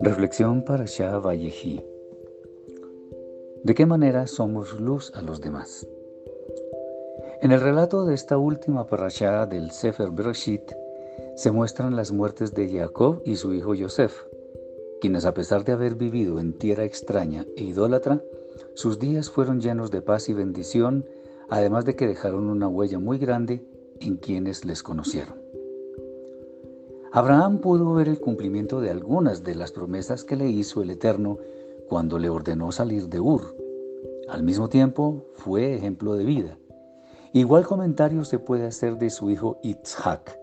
Reflexión para Shah Vallejí. ¿De qué manera somos luz a los demás? En el relato de esta última parashá del Sefer Bereshit se muestran las muertes de Jacob y su hijo Yosef, quienes a pesar de haber vivido en tierra extraña e idólatra, sus días fueron llenos de paz y bendición, además de que dejaron una huella muy grande en quienes les conocieron. Abraham pudo ver el cumplimiento de algunas de las promesas que le hizo el Eterno cuando le ordenó salir de Ur. Al mismo tiempo, fue ejemplo de vida. Igual comentario se puede hacer de su hijo Itzhak,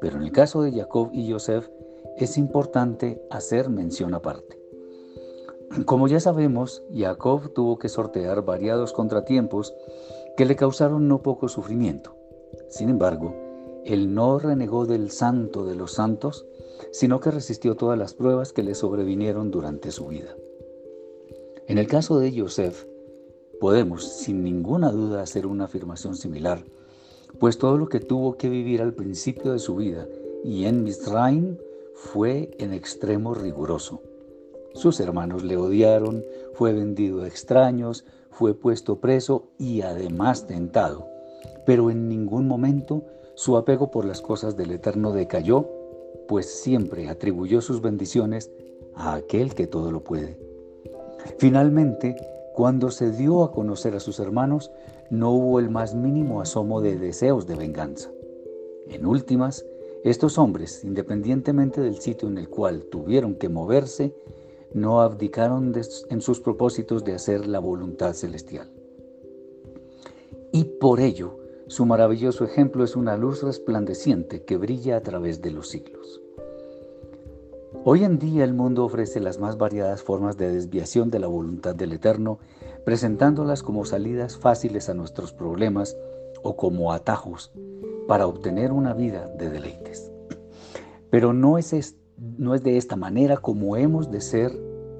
pero en el caso de Jacob y Joseph es importante hacer mención aparte. Como ya sabemos, Jacob tuvo que sortear variados contratiempos que le causaron no poco sufrimiento. Sin embargo, él no renegó del santo de los santos, sino que resistió todas las pruebas que le sobrevinieron durante su vida. En el caso de Joseph, podemos sin ninguna duda hacer una afirmación similar, pues todo lo que tuvo que vivir al principio de su vida y en Misraim fue en extremo riguroso. Sus hermanos le odiaron, fue vendido a extraños, fue puesto preso y además tentado, pero en ningún momento su apego por las cosas del Eterno decayó, pues siempre atribuyó sus bendiciones a aquel que todo lo puede. Finalmente, cuando se dio a conocer a sus hermanos, no hubo el más mínimo asomo de deseos de venganza. En últimas, estos hombres, independientemente del sitio en el cual tuvieron que moverse, no abdicaron en sus propósitos de hacer la voluntad celestial. Y por ello, su maravilloso ejemplo es una luz resplandeciente que brilla a través de los siglos. Hoy en día el mundo ofrece las más variadas formas de desviación de la voluntad del Eterno, presentándolas como salidas fáciles a nuestros problemas o como atajos para obtener una vida de deleites. Pero no es, no es de esta manera como hemos de ser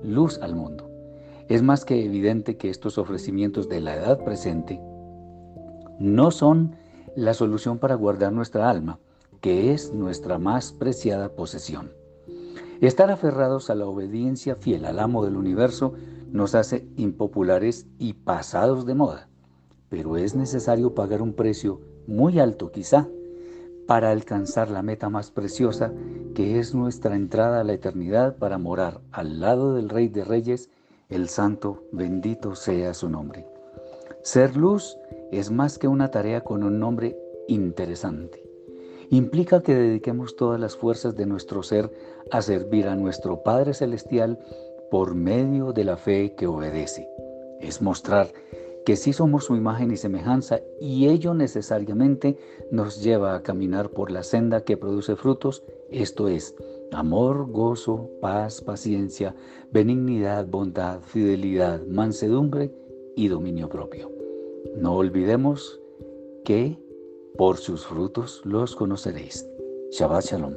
luz al mundo. Es más que evidente que estos ofrecimientos de la edad presente no son la solución para guardar nuestra alma, que es nuestra más preciada posesión. Estar aferrados a la obediencia fiel al amo del universo nos hace impopulares y pasados de moda, pero es necesario pagar un precio muy alto quizá para alcanzar la meta más preciosa que es nuestra entrada a la eternidad para morar al lado del Rey de Reyes, el Santo, bendito sea su nombre. Ser luz es más que una tarea con un nombre interesante. Implica que dediquemos todas las fuerzas de nuestro ser a servir a nuestro Padre Celestial por medio de la fe que obedece. Es mostrar que sí somos su imagen y semejanza y ello necesariamente nos lleva a caminar por la senda que produce frutos, esto es, amor, gozo, paz, paciencia, benignidad, bondad, fidelidad, mansedumbre y dominio propio. No olvidemos que por sus frutos los conoceréis. Shabbat Shalom.